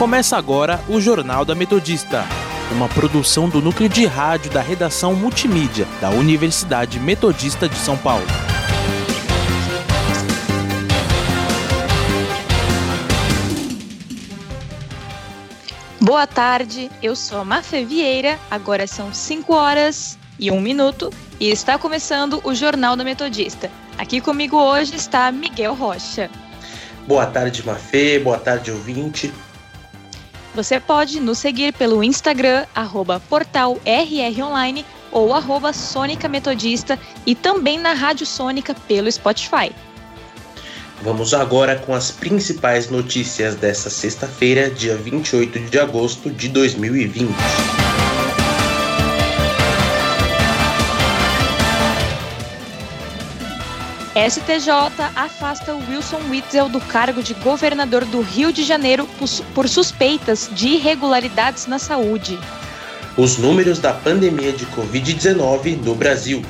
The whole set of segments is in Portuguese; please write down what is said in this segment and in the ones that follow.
Começa agora o Jornal da Metodista, uma produção do núcleo de rádio da redação multimídia da Universidade Metodista de São Paulo. Boa tarde, eu sou a Mafê Vieira, agora são 5 horas e 1 minuto e está começando o Jornal da Metodista. Aqui comigo hoje está Miguel Rocha. Boa tarde, Mafê, boa tarde, ouvinte. Você pode nos seguir pelo Instagram, arroba portal RRonline ou arroba Sônica Metodista e também na Rádio Sônica pelo Spotify. Vamos agora com as principais notícias dessa sexta-feira, dia 28 de agosto de 2020. STJ afasta Wilson Witzel do cargo de governador do Rio de Janeiro por suspeitas de irregularidades na saúde. Os números da pandemia de Covid-19 no Brasil.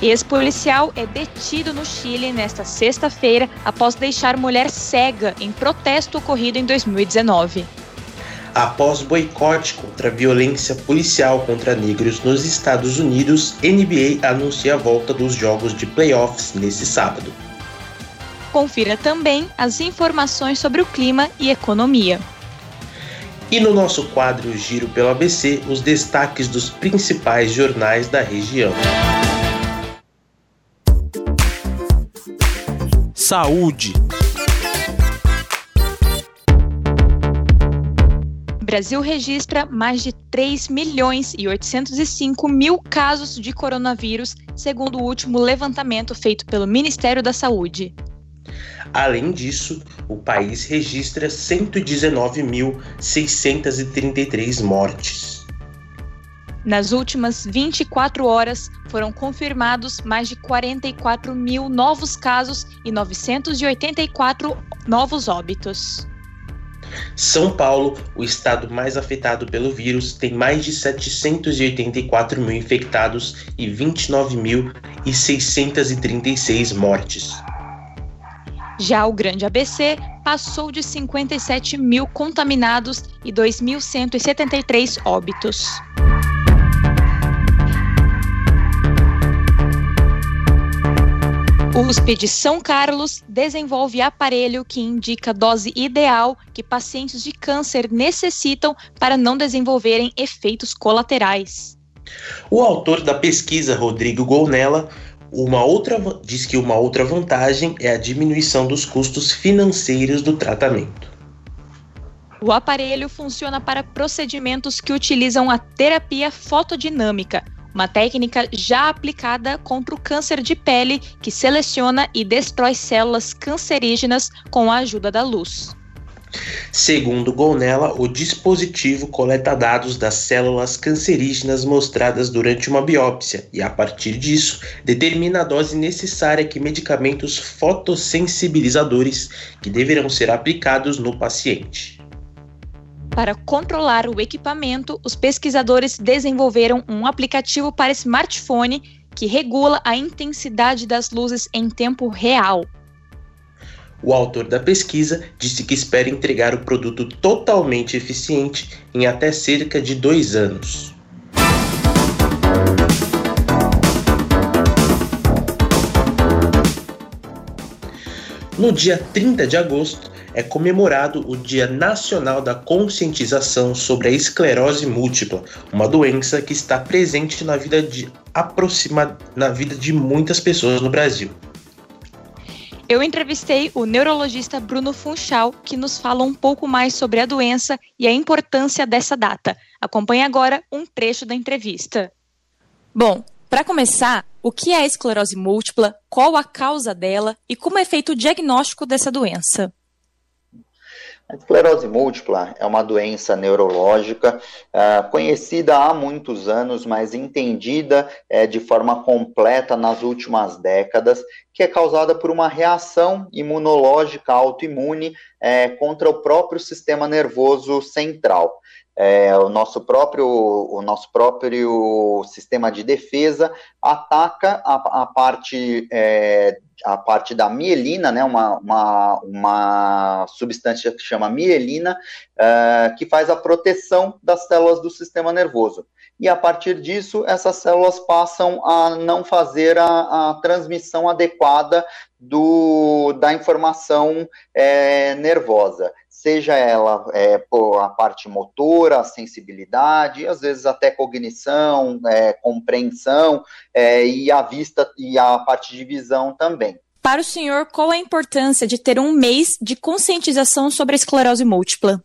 Ex-policial é detido no Chile nesta sexta-feira após deixar mulher cega em protesto ocorrido em 2019. Após boicote contra a violência policial contra negros nos Estados Unidos, NBA anuncia a volta dos jogos de playoffs nesse sábado. Confira também as informações sobre o clima e economia. E no nosso quadro Giro pelo ABC, os destaques dos principais jornais da região. Saúde. Brasil registra mais de 3 milhões e 805 mil casos de coronavírus, segundo o último levantamento feito pelo Ministério da Saúde. Além disso, o país registra 119.633 mortes. Nas últimas 24 horas, foram confirmados mais de 44 mil novos casos e 984 novos óbitos. São Paulo, o estado mais afetado pelo vírus, tem mais de 784 mil infectados e 29.636 mortes. Já o Grande ABC passou de 57 mil contaminados e 2.173 óbitos. USP de São Carlos desenvolve aparelho que indica dose ideal que pacientes de câncer necessitam para não desenvolverem efeitos colaterais. O autor da pesquisa, Rodrigo Golnella, uma outra, diz que uma outra vantagem é a diminuição dos custos financeiros do tratamento. O aparelho funciona para procedimentos que utilizam a terapia fotodinâmica, uma técnica já aplicada contra o câncer de pele que seleciona e destrói células cancerígenas com a ajuda da luz. Segundo Gonella, o dispositivo coleta dados das células cancerígenas mostradas durante uma biópsia e, a partir disso, determina a dose necessária que medicamentos fotossensibilizadores que deverão ser aplicados no paciente. Para controlar o equipamento, os pesquisadores desenvolveram um aplicativo para smartphone que regula a intensidade das luzes em tempo real. O autor da pesquisa disse que espera entregar o produto totalmente eficiente em até cerca de dois anos. No dia 30 de agosto, é comemorado o Dia Nacional da Conscientização sobre a Esclerose Múltipla, uma doença que está presente na vida de aproxima na vida de muitas pessoas no Brasil. Eu entrevistei o neurologista Bruno Funchal, que nos fala um pouco mais sobre a doença e a importância dessa data. Acompanhe agora um trecho da entrevista. Bom, para começar, o que é a esclerose múltipla, qual a causa dela e como é feito o diagnóstico dessa doença? A esclerose múltipla é uma doença neurológica uh, conhecida há muitos anos, mas entendida uh, de forma completa nas últimas décadas, que é causada por uma reação imunológica autoimune uh, contra o próprio sistema nervoso central. É, o nosso próprio o nosso próprio sistema de defesa ataca a, a parte é, a parte da mielina, né, uma, uma, uma substância que chama mielina, é, que faz a proteção das células do sistema nervoso. E a partir disso, essas células passam a não fazer a, a transmissão adequada do, da informação é, nervosa seja ela é, por a parte motora, a sensibilidade, às vezes até cognição, é, compreensão é, e a vista e a parte de visão também. Para o senhor, qual a importância de ter um mês de conscientização sobre a esclerose múltipla?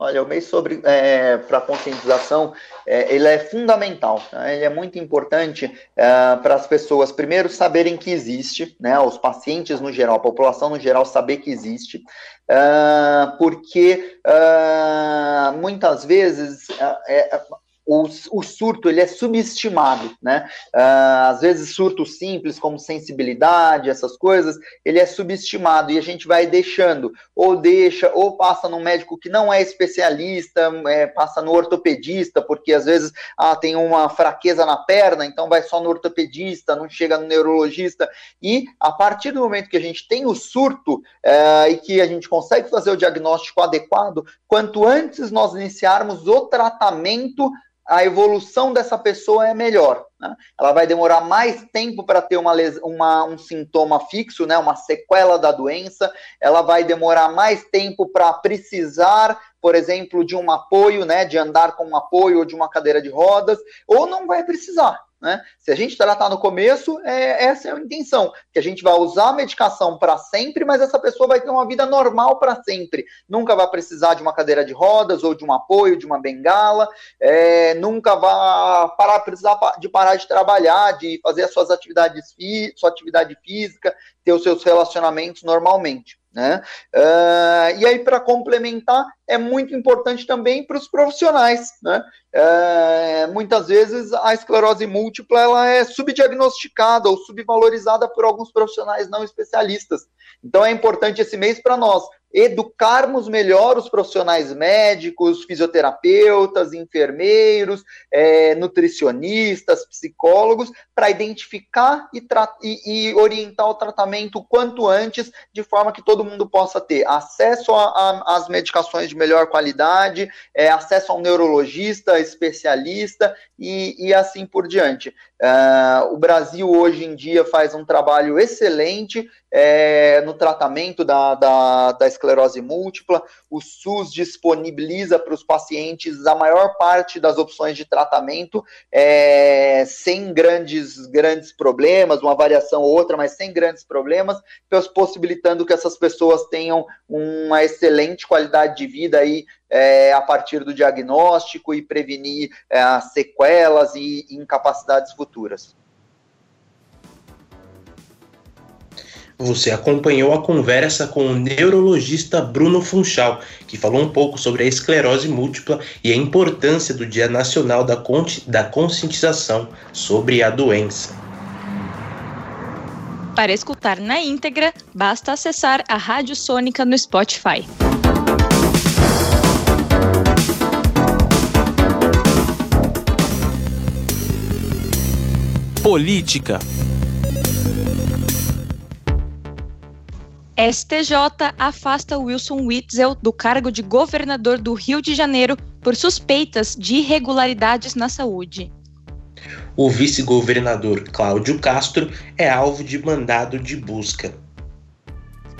Olha, o mês sobre é, para conscientização é, ele é fundamental, né? ele é muito importante é, para as pessoas primeiro saberem que existe, né? Os pacientes no geral, a população no geral saber que existe, é, porque é, muitas vezes é, o, o, surto ele é subestimado, né? Uh, às vezes surto simples como sensibilidade, essas coisas, ele é subestimado e a gente vai deixando, ou deixa, ou passa no médico que não é especialista, é, passa no ortopedista, porque às vezes ah, tem uma fraqueza na perna, então vai só no ortopedista, não chega no neurologista. E a partir do momento que a gente tem o surto uh, e que a gente consegue fazer o diagnóstico adequado, quanto antes nós iniciarmos o tratamento a evolução dessa pessoa é melhor. Né? Ela vai demorar mais tempo para ter uma, uma, um sintoma fixo, né? uma sequela da doença, ela vai demorar mais tempo para precisar, por exemplo, de um apoio, né? de andar com um apoio ou de uma cadeira de rodas, ou não vai precisar. Né? Se a gente tratar no começo, é, essa é a intenção, que a gente vai usar a medicação para sempre, mas essa pessoa vai ter uma vida normal para sempre. Nunca vai precisar de uma cadeira de rodas ou de um apoio, de uma bengala, é, nunca vai parar, precisar de parar de trabalhar, de fazer as suas atividades, sua atividade física, ter os seus relacionamentos normalmente. Né? Uh, e aí, para complementar, é muito importante também para os profissionais. Né? Uh, muitas vezes a esclerose múltipla ela é subdiagnosticada ou subvalorizada por alguns profissionais não especialistas. Então é importante esse mês para nós educarmos melhor os profissionais médicos, fisioterapeutas, enfermeiros, é, nutricionistas, psicólogos, para identificar e, e, e, orientar o tratamento quanto antes, de forma que todo mundo possa ter acesso às medicações de melhor qualidade, é, acesso a um neurologista, especialista e, e assim por diante. Uh, o Brasil hoje em dia faz um trabalho excelente é, no tratamento da, da, da, esclerose múltipla. O SUS disponibiliza para os pacientes a maior parte das opções de tratamento é, sem grandes, grandes problemas, uma variação ou outra, mas sem grandes problemas, possibilitando que essas pessoas tenham uma excelente qualidade de vida aí é, a partir do diagnóstico e prevenir é, sequelas e incapacidades futuras. Você acompanhou a conversa com o neurologista Bruno Funchal, que falou um pouco sobre a esclerose múltipla e a importância do Dia Nacional da, da Conscientização sobre a doença. Para escutar na íntegra, basta acessar a Rádio Sônica no Spotify. Política. STJ afasta Wilson Witzel do cargo de governador do Rio de Janeiro por suspeitas de irregularidades na saúde. O vice-governador Cláudio Castro é alvo de mandado de busca.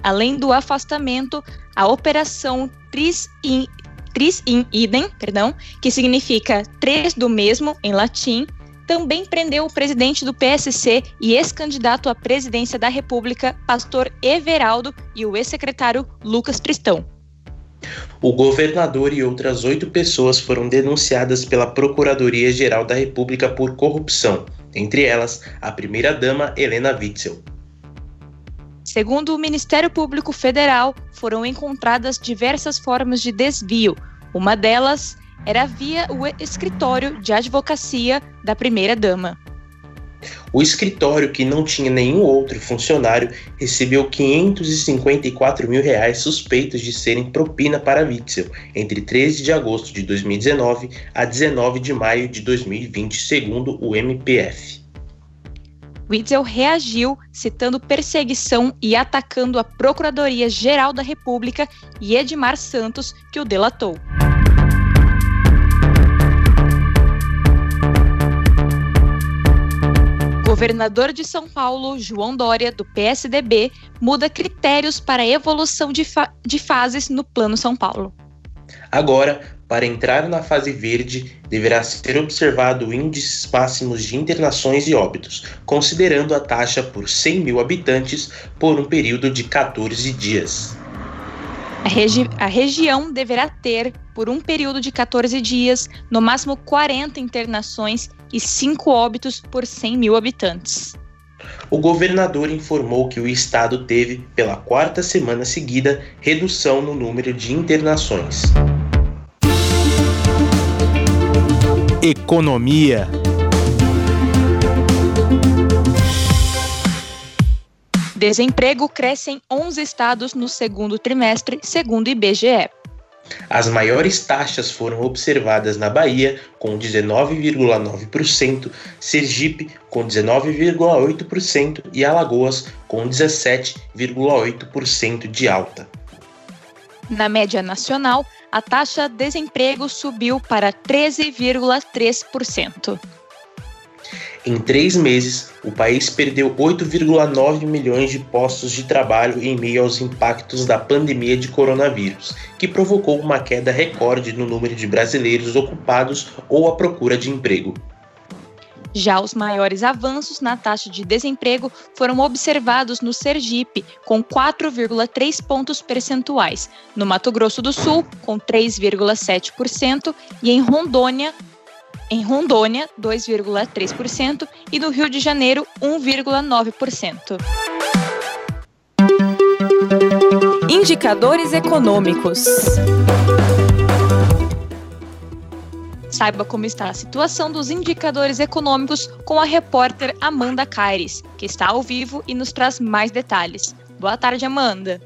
Além do afastamento, a operação Tris in, Tris in idem, perdão, que significa três do mesmo em latim, também prendeu o presidente do PSC e ex-candidato à presidência da República, pastor Everaldo, e o ex-secretário Lucas Tristão. O governador e outras oito pessoas foram denunciadas pela Procuradoria-Geral da República por corrupção, entre elas a primeira-dama Helena Witzel. Segundo o Ministério Público Federal, foram encontradas diversas formas de desvio. Uma delas era via o escritório de advocacia da primeira-dama. O escritório, que não tinha nenhum outro funcionário, recebeu 554 mil reais suspeitos de serem propina para Witzel entre 13 de agosto de 2019 a 19 de maio de 2020, segundo o MPF. Witzel reagiu, citando perseguição e atacando a Procuradoria-Geral da República e Edmar Santos, que o delatou. Governador de São Paulo, João Dória, do PSDB, muda critérios para a evolução de, fa de fases no Plano São Paulo. Agora, para entrar na fase verde, deverá ser observado índices máximos de internações e óbitos, considerando a taxa por 100 mil habitantes por um período de 14 dias. A, regi a, região deverá ter, por um período de 14 dias, no máximo 40 internações e 5 óbitos por 100 mil habitantes. O governador informou que o estado teve, pela quarta semana seguida, redução no número de internações. Economia. Desemprego cresce em 11 estados no segundo trimestre, segundo o IBGE. As maiores taxas foram observadas na Bahia, com 19,9%, Sergipe, com 19,8% e Alagoas, com 17,8% de alta. Na média nacional, a taxa de desemprego subiu para 13,3%. Em três meses, o país perdeu 8,9 milhões de postos de trabalho em meio aos impactos da pandemia de coronavírus, que provocou uma queda recorde no número de brasileiros ocupados ou à procura de emprego. Já os maiores avanços na taxa de desemprego foram observados no Sergipe, com 4,3 pontos percentuais, no Mato Grosso do Sul, com 3,7%, e em Rondônia, em Rondônia, 2,3% e no Rio de Janeiro, 1,9%. Indicadores econômicos. Saiba como está a situação dos indicadores econômicos com a repórter Amanda Caires, que está ao vivo e nos traz mais detalhes. Boa tarde, Amanda.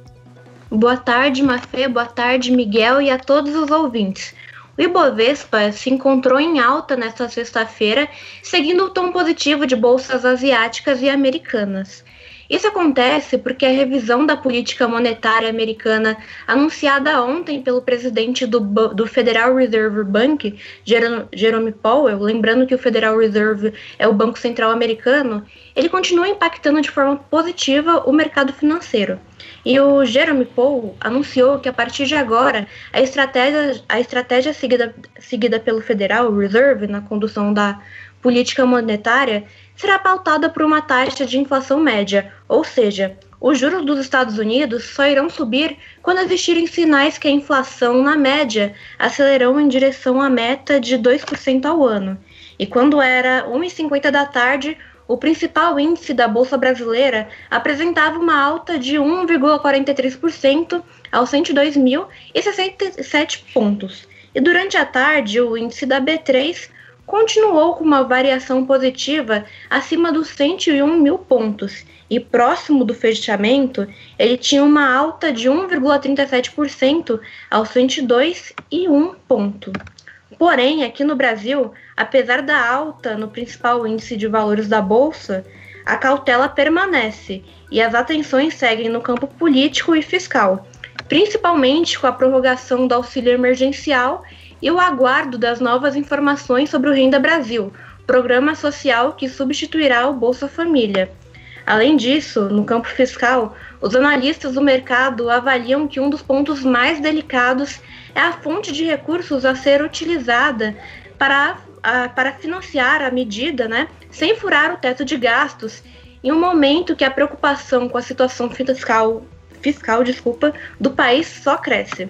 Boa tarde, Mafê, boa tarde, Miguel e a todos os ouvintes. O Ibovespa se encontrou em alta nesta sexta-feira, seguindo o tom positivo de bolsas asiáticas e americanas. Isso acontece porque a revisão da política monetária americana, anunciada ontem pelo presidente do, do Federal Reserve Bank, Jerome Powell, lembrando que o Federal Reserve é o Banco Central americano, ele continua impactando de forma positiva o mercado financeiro. E o Jerome Powell anunciou que a partir de agora a estratégia, a estratégia seguida, seguida pelo Federal Reserve na condução da política monetária será pautada por uma taxa de inflação média, ou seja, os juros dos Estados Unidos só irão subir quando existirem sinais que a inflação, na média, acelerou em direção à meta de 2% ao ano. E quando era 1h50 da tarde, o principal índice da Bolsa Brasileira apresentava uma alta de 1,43% aos 102.067 pontos. E durante a tarde, o índice da B3 continuou com uma variação positiva acima dos 101 mil pontos e próximo do fechamento, ele tinha uma alta de 1,37% aos 102,1 ponto. Porém, aqui no Brasil, apesar da alta no principal índice de valores da bolsa, a cautela permanece e as atenções seguem no campo político e fiscal, principalmente com a prorrogação do auxílio emergencial e o aguardo das novas informações sobre o Renda Brasil, programa social que substituirá o Bolsa Família. Além disso, no campo fiscal, os analistas do mercado avaliam que um dos pontos mais delicados é a fonte de recursos a ser utilizada para, a, para financiar a medida, né, sem furar o teto de gastos, em um momento que a preocupação com a situação fiscal, fiscal desculpa, do país só cresce.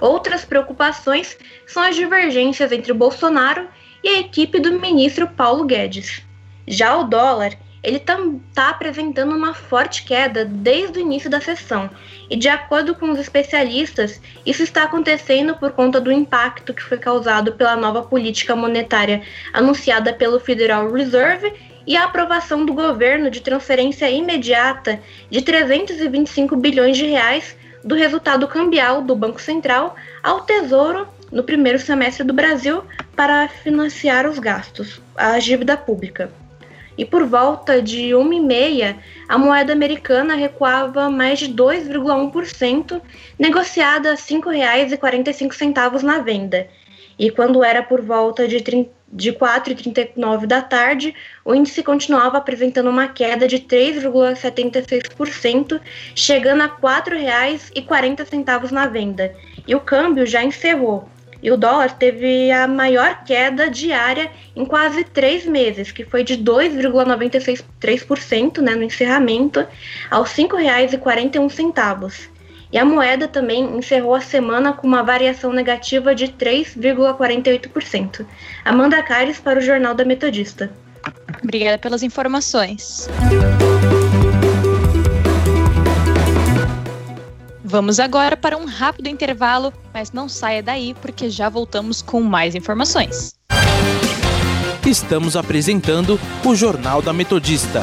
Outras preocupações são as divergências entre Bolsonaro e a equipe do ministro Paulo Guedes. Já o dólar ele está apresentando uma forte queda desde o início da sessão. E de acordo com os especialistas, isso está acontecendo por conta do impacto que foi causado pela nova política monetária anunciada pelo Federal Reserve e a aprovação do governo de transferência imediata de 325 bilhões de reais do resultado cambial do Banco Central ao Tesouro no primeiro semestre do Brasil para financiar os gastos, a dívida pública. E por volta de 1,5, a moeda americana recuava mais de 2,1%, negociada a R$ 5,45 na venda. E quando era por volta de, de 4,39 da tarde, o índice continuava apresentando uma queda de 3,76%, chegando a R$ 4,40 na venda. E o câmbio já encerrou e o dólar teve a maior queda diária em quase três meses, que foi de 2,93% né, no encerramento, aos R$ 5,41. E a moeda também encerrou a semana com uma variação negativa de 3,48%. Amanda Caires para o Jornal da Metodista. Obrigada pelas informações. Vamos agora para um rápido intervalo, mas não saia daí porque já voltamos com mais informações. Estamos apresentando o Jornal da Metodista.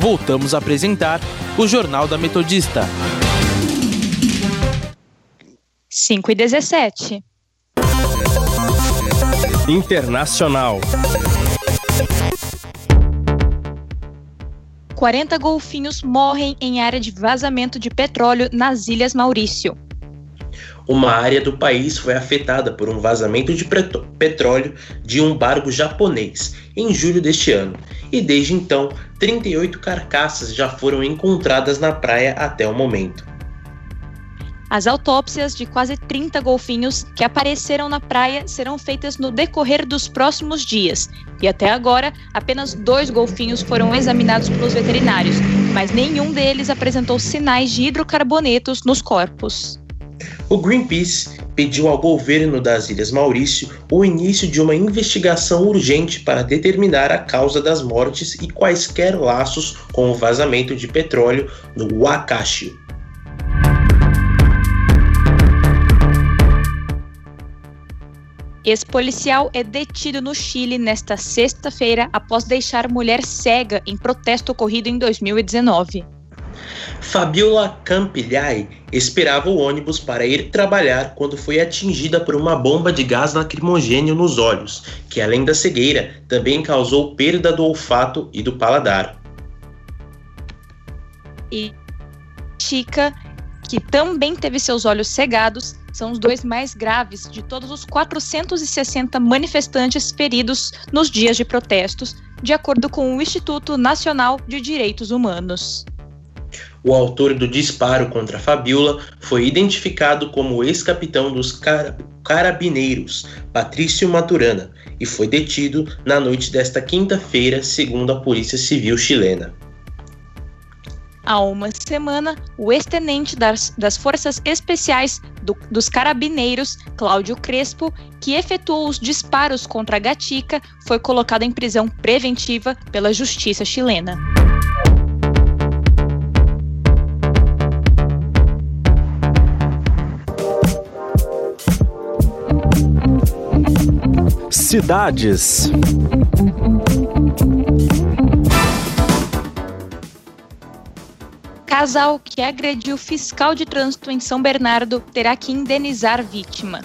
voltamos a apresentar o Jornal da Metodista. 5 e 17. Internacional. 40 golfinhos morrem em área de vazamento de petróleo nas Ilhas Maurício. Uma área do país foi afetada por um vazamento de petróleo de um barco japonês em julho deste ano, e desde então 38 carcaças já foram encontradas na praia até o momento. As autópsias de quase 30 golfinhos que apareceram na praia serão feitas no decorrer dos próximos dias. E até agora, apenas dois golfinhos foram examinados pelos veterinários, mas nenhum deles apresentou sinais de hidrocarbonetos nos corpos. O Greenpeace pediu ao governo das Ilhas Maurício o início de uma investigação urgente para determinar a causa das mortes e quaisquer laços com o vazamento de petróleo no Wakashio. Ex-policial é detido no Chile nesta sexta-feira após deixar mulher cega em protesto ocorrido em 2019. Fabiola Campigliai esperava o ônibus para ir trabalhar quando foi atingida por uma bomba de gás lacrimogênio nos olhos, que além da cegueira, também causou perda do olfato e do paladar. E Chica, que também teve seus olhos cegados, são os dois mais graves de todos os 460 manifestantes feridos nos dias de protestos, de acordo com o Instituto Nacional de Direitos Humanos. O autor do disparo contra Fabiola foi identificado como ex-capitão dos Carabineiros, Patrício Maturana, e foi detido na noite desta quinta-feira, segundo a Polícia Civil chilena. Há uma semana, o ex-tenente das, das, Forças Especiais do, dos Carabineiros, Cláudio Crespo, que efetuou os disparos contra a Gatica, foi colocado em prisão preventiva pela Justiça chilena. Cidades. Casal que agrediu fiscal de trânsito em São Bernardo terá que indenizar vítima.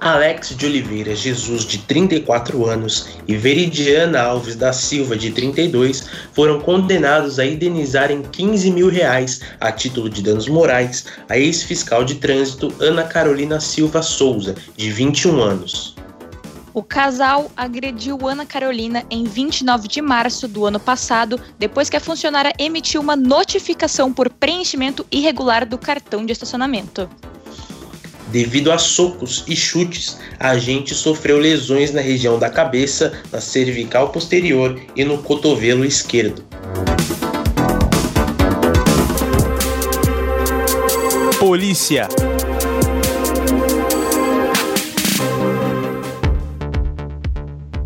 Alex de Oliveira Jesus, de 34 anos, e Veridiana Alves da Silva, de 32, foram condenados a indenizar em 15 mil reais, a título de danos morais, a ex-fiscal de trânsito Ana Carolina Silva Souza, de 21 anos. O casal agrediu Ana Carolina em 29 de março do ano passado, depois que a funcionária emitiu uma notificação por preenchimento irregular do cartão de estacionamento. Devido a socos e chutes, a agente sofreu lesões na região da cabeça, na cervical posterior e no cotovelo esquerdo. Polícia.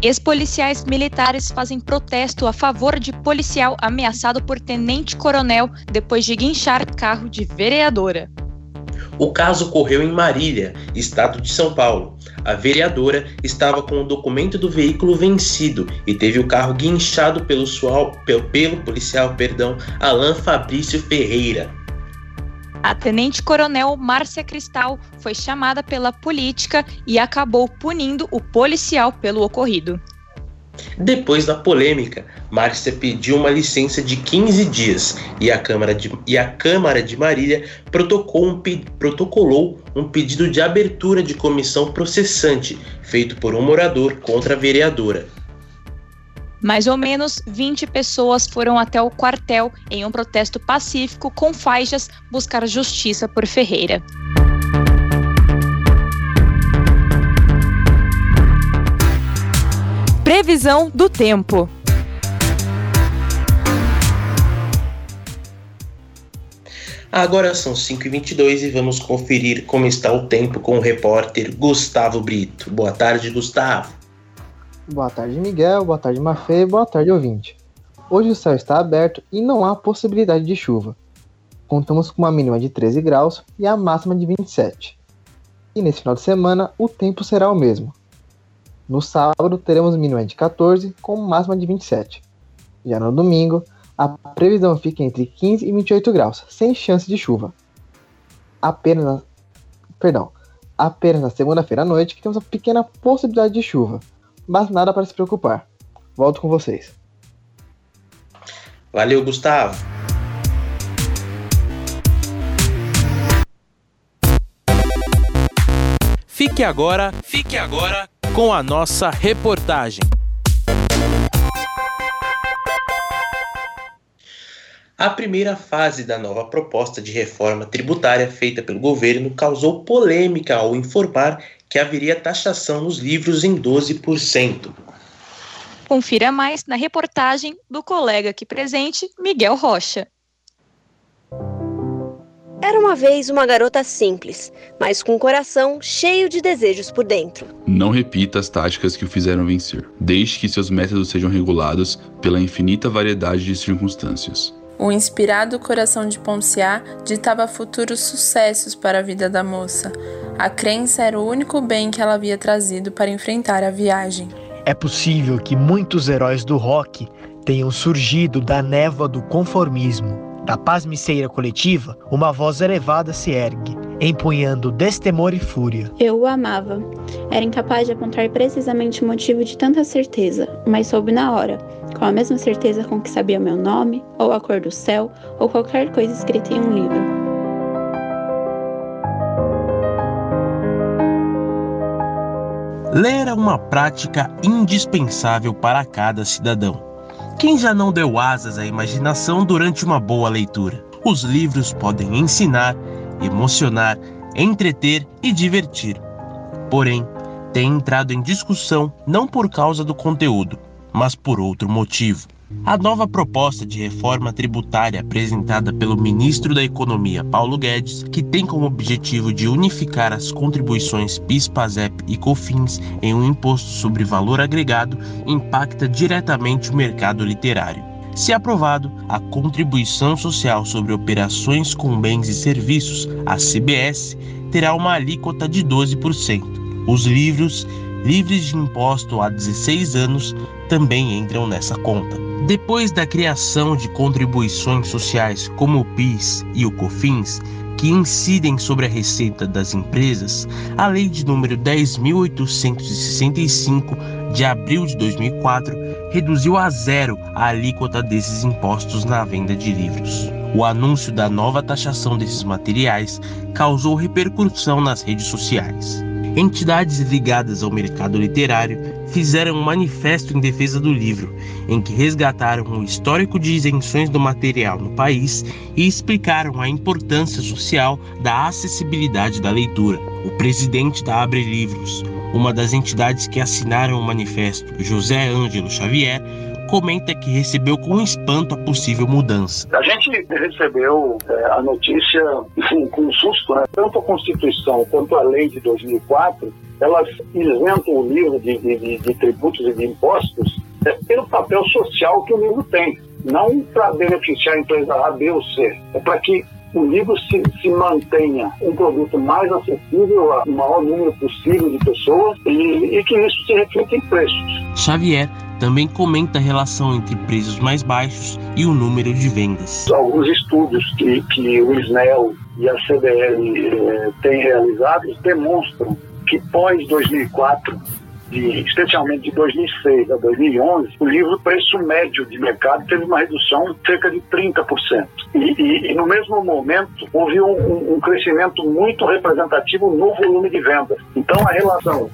Ex-policiais militares fazem protesto a favor de policial ameaçado por tenente-coronel depois de guinchar carro de vereadora. O caso ocorreu em Marília, estado de São Paulo. A vereadora estava com o documento do veículo vencido e teve o carro guinchado pelo, sual, pelo, policial perdão, Alain Fabrício Ferreira. A tenente-coronel Márcia Cristal foi chamada pela política e acabou punindo o policial pelo ocorrido. Depois da polêmica, Márcia pediu uma licença de 15 dias e a Câmara de, e a Câmara de Marília um, protocolou um pedido de abertura de comissão processante feito por um morador contra a vereadora. Mais ou menos 20 pessoas foram até o quartel em um protesto pacífico com faixas buscar justiça por Ferreira. Previsão do tempo. Agora são 5h22 e vamos conferir como está o tempo com o repórter Gustavo Brito. Boa tarde, Gustavo. Boa tarde, Miguel. Boa tarde, Mafê. Boa tarde, ouvinte. Hoje o céu está aberto e não há possibilidade de chuva. Contamos com uma mínima de 13 graus e a máxima de 27. E nesse final de semana o tempo será o mesmo. No sábado teremos mínima de 14 com máxima de 27. Já no domingo, a previsão fica entre 15 e 28 graus, sem chance de chuva. Apenas, perdão, apenas na segunda-feira à noite que temos uma pequena possibilidade de chuva, mas nada para se preocupar. Volto com vocês. Valeu, Gustavo. Fique agora, fique agora com a nossa reportagem. A primeira fase da nova proposta de reforma tributária feita pelo governo causou polêmica ao informar que haveria taxação nos livros em 12%. Confira mais na reportagem do colega aqui presente, Miguel Rocha. Era uma vez uma garota simples, mas com um coração cheio de desejos por dentro. Não repita as táticas que o fizeram vencer. Deixe que seus métodos sejam regulados pela infinita variedade de circunstâncias. O inspirado coração de Ponciá ditava futuros sucessos para a vida da moça. A crença era o único bem que ela havia trazido para enfrentar a viagem. É possível que muitos heróis do rock tenham surgido da névoa do conformismo. Da pasmiceira coletiva, uma voz elevada se ergue, empunhando destemor e fúria. Eu o amava. Era incapaz de apontar precisamente o motivo de tanta certeza, mas soube na hora, com a mesma certeza com que sabia meu nome, ou a cor do céu, ou qualquer coisa escrita em um livro. Ler é uma prática indispensável para cada cidadão. Quem já não deu asas à imaginação durante uma boa leitura? Os livros podem ensinar, emocionar, entreter e divertir. Porém, tem entrado em discussão não por causa do conteúdo, mas por outro motivo. A nova proposta de reforma tributária apresentada pelo ministro da Economia, Paulo Guedes, que tem como objetivo de unificar as contribuições PIS, PASEP e COFINS em um imposto sobre valor agregado, impacta diretamente o mercado literário. Se aprovado, a Contribuição Social sobre Operações com Bens e Serviços, a CBS, terá uma alíquota de 12%. Os livros livres de imposto há 16 anos também entram nessa conta. Depois da criação de contribuições sociais como o PIS e o COFINS, que incidem sobre a receita das empresas, a Lei de número 10.865 de abril de 2004 reduziu a zero a alíquota desses impostos na venda de livros. O anúncio da nova taxação desses materiais causou repercussão nas redes sociais. Entidades ligadas ao mercado literário fizeram um manifesto em defesa do livro, em que resgataram o histórico de isenções do material no país e explicaram a importância social da acessibilidade da leitura. O presidente da Abre Livros, uma das entidades que assinaram o manifesto, José Ângelo Xavier, comenta que recebeu com espanto a possível mudança. A gente recebeu é, a notícia, enfim, com um susto, né? Tanto a Constituição quanto a lei de 2004, elas isentam o livro de, de, de tributos e de impostos é, pelo papel social que o livro tem. Não para beneficiar a empresa A, B ou C. É para que o livro se, se, mantenha um produto mais acessível ao maior número possível de pessoas e, e que isso se reflita em preços. Xavier também comenta a relação entre preços mais baixos e o número de vendas. Alguns estudos que, que o SNEL e a CBL eh, têm realizados demonstram que pós 2004 de, especialmente de 2006 a 2011, o livro preço médio de mercado teve uma redução de cerca de 30%. E, e, e no mesmo momento, houve um, um, crescimento muito representativo no volume de vendas. Então, a relação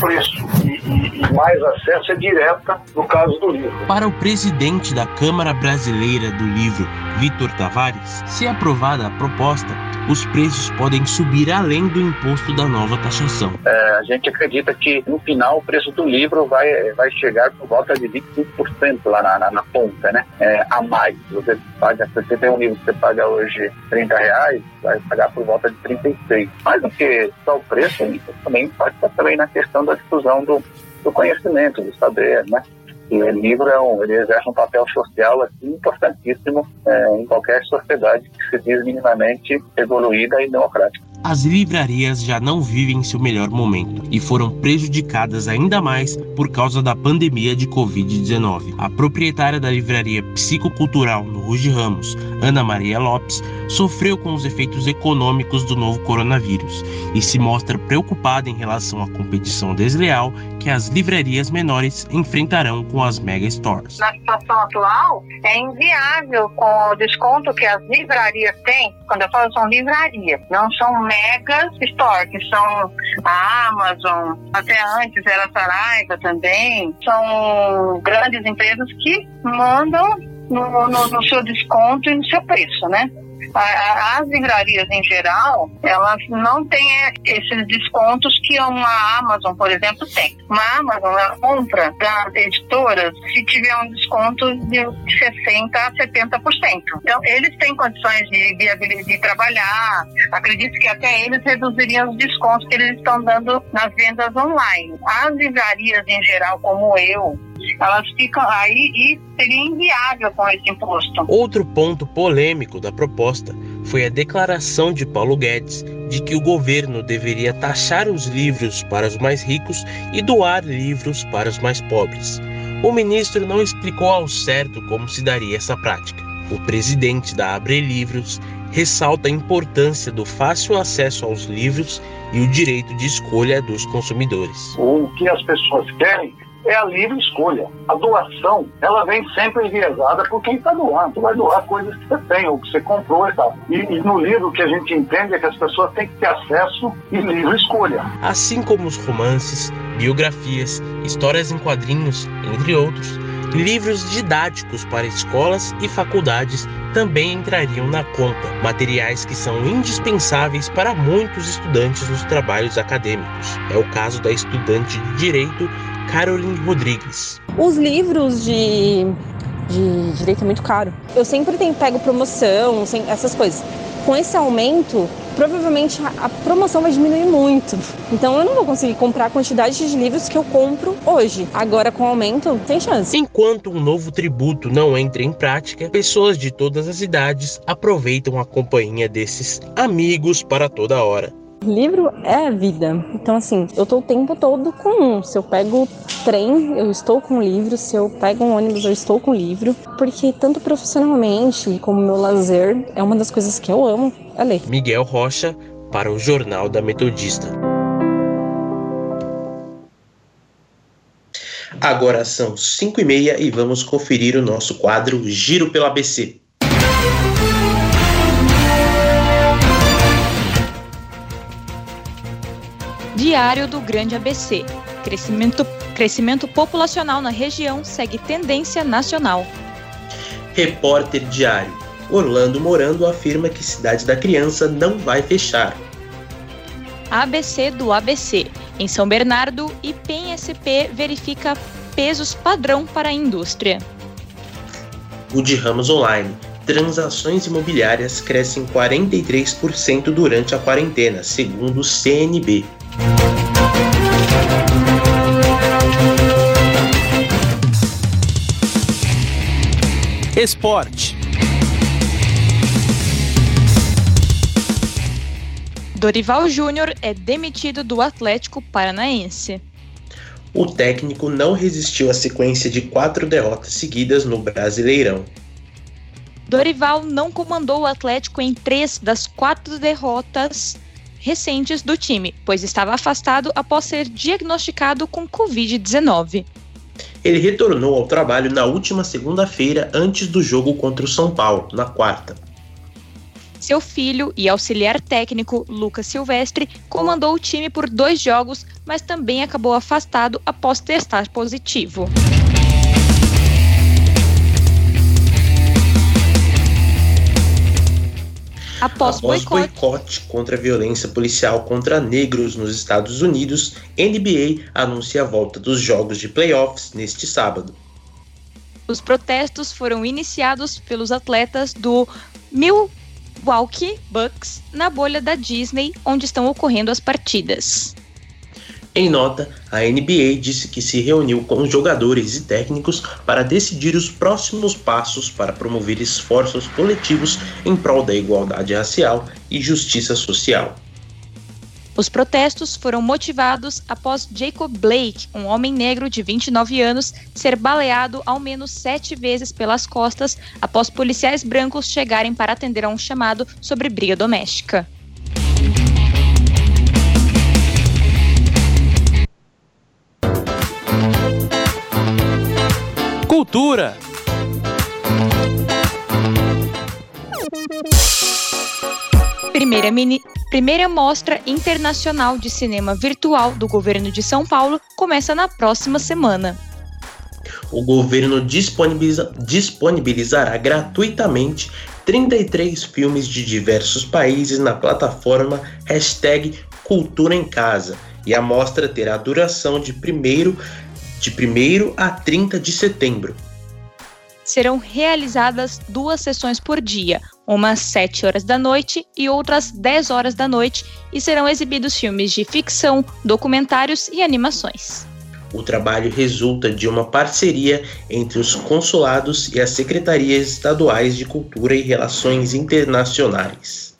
preço e, e, mais acesso é direta no caso do livro. Para o presidente da Câmara Brasileira do Livro, Vitor Tavares, se aprovada a proposta, os preços podem subir além do imposto da nova taxação. É, a gente acredita que no final o preço do livro vai, vai chegar por volta de 25% lá na, na, na, ponta, né? É, a mais. Você paga, se você tem um livro que você paga hoje 30 reais, vai pagar por volta de 36. Mais do que só o preço, também impacta também na questão da difusão do, do conhecimento, do saber, né? E o livro é um, ele exerce um papel social assim, importantíssimo é, em qualquer sociedade que se diz minimamente evoluída e democrática. As livrarias já não vivem seu melhor momento e foram prejudicadas ainda mais por causa da pandemia de Covid-19. A proprietária da livraria psicocultural no Ruge Ramos, Ana Maria Lopes, sofreu com os efeitos econômicos do novo coronavírus e se mostra preocupada em relação à competição desleal que as livrarias menores enfrentarão com as mega stores. Na situação atual, é inviável com o desconto que as livrarias têm. Quando eu falo são livrarias, não são mega stores, que são a Amazon, até antes era a Saraiva também. São grandes empresas que mandam no, no, no seu desconto e no seu preço, né? As livrarias em geral, elas não têm esses descontos que uma Amazon, por exemplo, tem. Uma Amazon, ela compra das editoras se tiver um desconto de 60% a 70%. Então, eles têm condições de, de, de trabalhar. Acredito que até eles reduziriam os descontos que eles estão dando nas vendas online. As livrarias em geral, como eu, elas ficam aí e seria inviável com esse imposto. Outro ponto polêmico da proposta foi a declaração de Paulo Guedes de que o governo deveria taxar os livros para os mais ricos e doar livros para os mais pobres. O ministro não explicou ao certo como se daria essa prática. O presidente da Abre Livros ressalta a importância do fácil acesso aos livros e o direito de escolha dos consumidores. O que as pessoas querem é a livre escolha. A doação, ela vem sempre enviesada por quem está doando. Tu vai doar coisas que você tem ou que você comprou e tal. E, e no livro o que a gente entende é que as pessoas têm que ter acesso e livre escolha. Assim como os romances, biografias, histórias em quadrinhos, entre outros, livros didáticos para escolas e faculdades também entrariam na conta, materiais que são indispensáveis para muitos estudantes nos trabalhos acadêmicos. É o caso da estudante de Direito Caroline Rodrigues. Os livros de, de direito é muito caro. Eu sempre tenho pego promoção, essas coisas. Com esse aumento, provavelmente a promoção vai diminuir muito. Então eu não vou conseguir comprar a quantidade de livros que eu compro hoje. Agora com o aumento, tem chance. Enquanto um novo tributo não entra em prática, pessoas de todas as idades aproveitam a companhia desses amigos para toda hora. Livro é a vida. Então, assim, eu tô o tempo todo com um. Se eu pego trem, eu estou com livro. Se eu pego um ônibus, eu estou com livro. Porque, tanto profissionalmente como meu lazer, é uma das coisas que eu amo é ler. Miguel Rocha, para o Jornal da Metodista. Agora são 5 e meia e vamos conferir o nosso quadro Giro pelo ABC. Diário do Grande ABC. Crescimento, crescimento populacional na região segue tendência nacional. Repórter Diário. Orlando Morando afirma que Cidade da Criança não vai fechar. ABC do ABC. Em São Bernardo, IPEM-SP verifica pesos padrão para a indústria. O de Ramos Online. Transações imobiliárias crescem 43% durante a quarentena, segundo o CNB. Esporte. Dorival Júnior é demitido do Atlético Paranaense. O técnico não resistiu à sequência de quatro derrotas seguidas no Brasileirão. Dorival não comandou o Atlético em três das quatro derrotas recentes do time, pois estava afastado após ser diagnosticado com Covid-19. Ele retornou ao trabalho na última segunda-feira, antes do jogo contra o São Paulo, na quarta. Seu filho e auxiliar técnico, Lucas Silvestre, comandou o time por dois jogos, mas também acabou afastado após testar positivo. Após, Após boicote... boicote contra a violência policial contra negros nos Estados Unidos, NBA anuncia a volta dos jogos de playoffs neste sábado. Os protestos foram iniciados pelos atletas do Milwaukee Bucks na bolha da Disney, onde estão ocorrendo as partidas. Em nota, a NBA disse que se reuniu com jogadores e técnicos para decidir os próximos passos para promover esforços coletivos em prol da igualdade racial e justiça social. Os protestos foram motivados após Jacob Blake, um homem negro de 29 anos, ser baleado ao menos sete vezes pelas costas após policiais brancos chegarem para atender a um chamado sobre briga doméstica. Cultura. Primeira, mini, primeira Mostra Internacional de Cinema Virtual do Governo de São Paulo começa na próxima semana. O governo disponibiliza, disponibilizará gratuitamente 33 filmes de diversos países na plataforma hashtag Cultura em Casa e a mostra terá duração de primeiro de 1 a 30 de setembro. Serão realizadas duas sessões por dia, uma às 7 horas da noite e outra às 10 horas da noite, e serão exibidos filmes de ficção, documentários e animações. O trabalho resulta de uma parceria entre os consulados e as secretarias estaduais de Cultura e Relações Internacionais.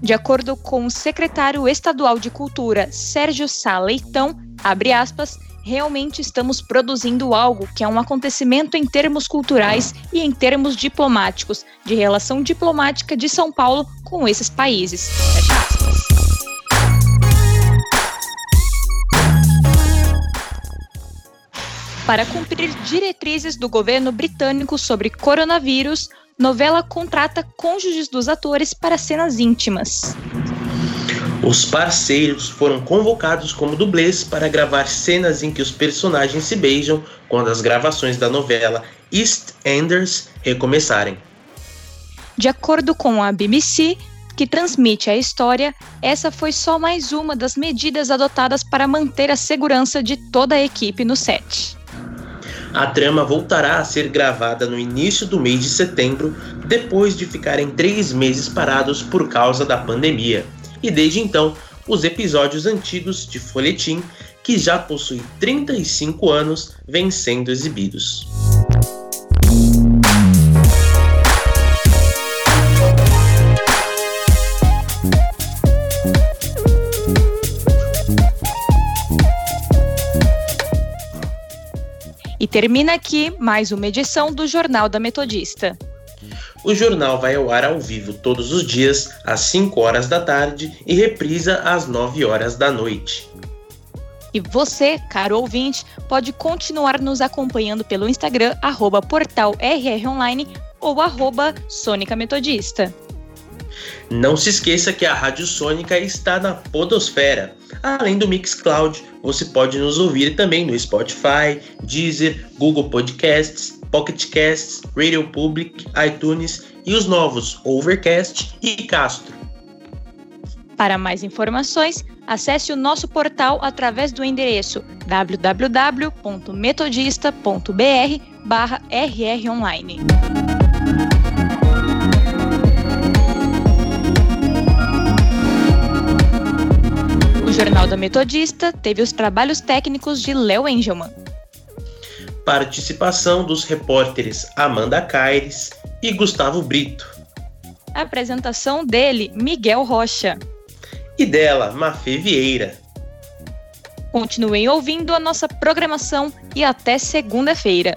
De acordo com o secretário estadual de Cultura, Sérgio Sá Leitão, abre aspas, realmente estamos produzindo algo que é um acontecimento em termos culturais e em termos diplomáticos, de relação diplomática de São Paulo com esses países. Para cumprir diretrizes do governo britânico sobre coronavírus, novela contrata cônjuges dos atores para cenas íntimas. Os parceiros foram convocados como dublês para gravar cenas em que os personagens se beijam quando as gravações da novela East Enders recomeçarem. De acordo com a BBC, que transmite a história, essa foi só mais uma das medidas adotadas para manter a segurança de toda a equipe no set. A trama voltará a ser gravada no início do mês de setembro, depois de ficarem três meses parados por causa da pandemia e desde então os episódios antigos de Folhetim, que já possui 35 anos, vêm sendo exibidos. E termina aqui mais uma edição do Jornal da Metodista. O jornal vai ao ar ao vivo todos os dias, às 5 horas da tarde e reprisa às 9 horas da noite. E você, caro ouvinte, pode continuar nos acompanhando pelo Instagram, arroba portal rronline ou arroba Sônica Metodista. Não se esqueça que a Rádio Sônica está na Podosfera. Além do Mixcloud, você pode nos ouvir também no Spotify, Deezer, Google Podcasts, Pocket Casts, Radio Public, iTunes e os novos Overcast e Castro. Para mais informações, Acesse o nosso portal através do endereço www.metodista.br/rronline. O Jornal da Metodista teve os trabalhos técnicos de Léo Engelman. Participação dos repórteres Amanda Caires e Gustavo Brito. Apresentação dele, Miguel Rocha. E dela, Mafê Vieira. Continuem ouvindo a nossa programação e até segunda-feira.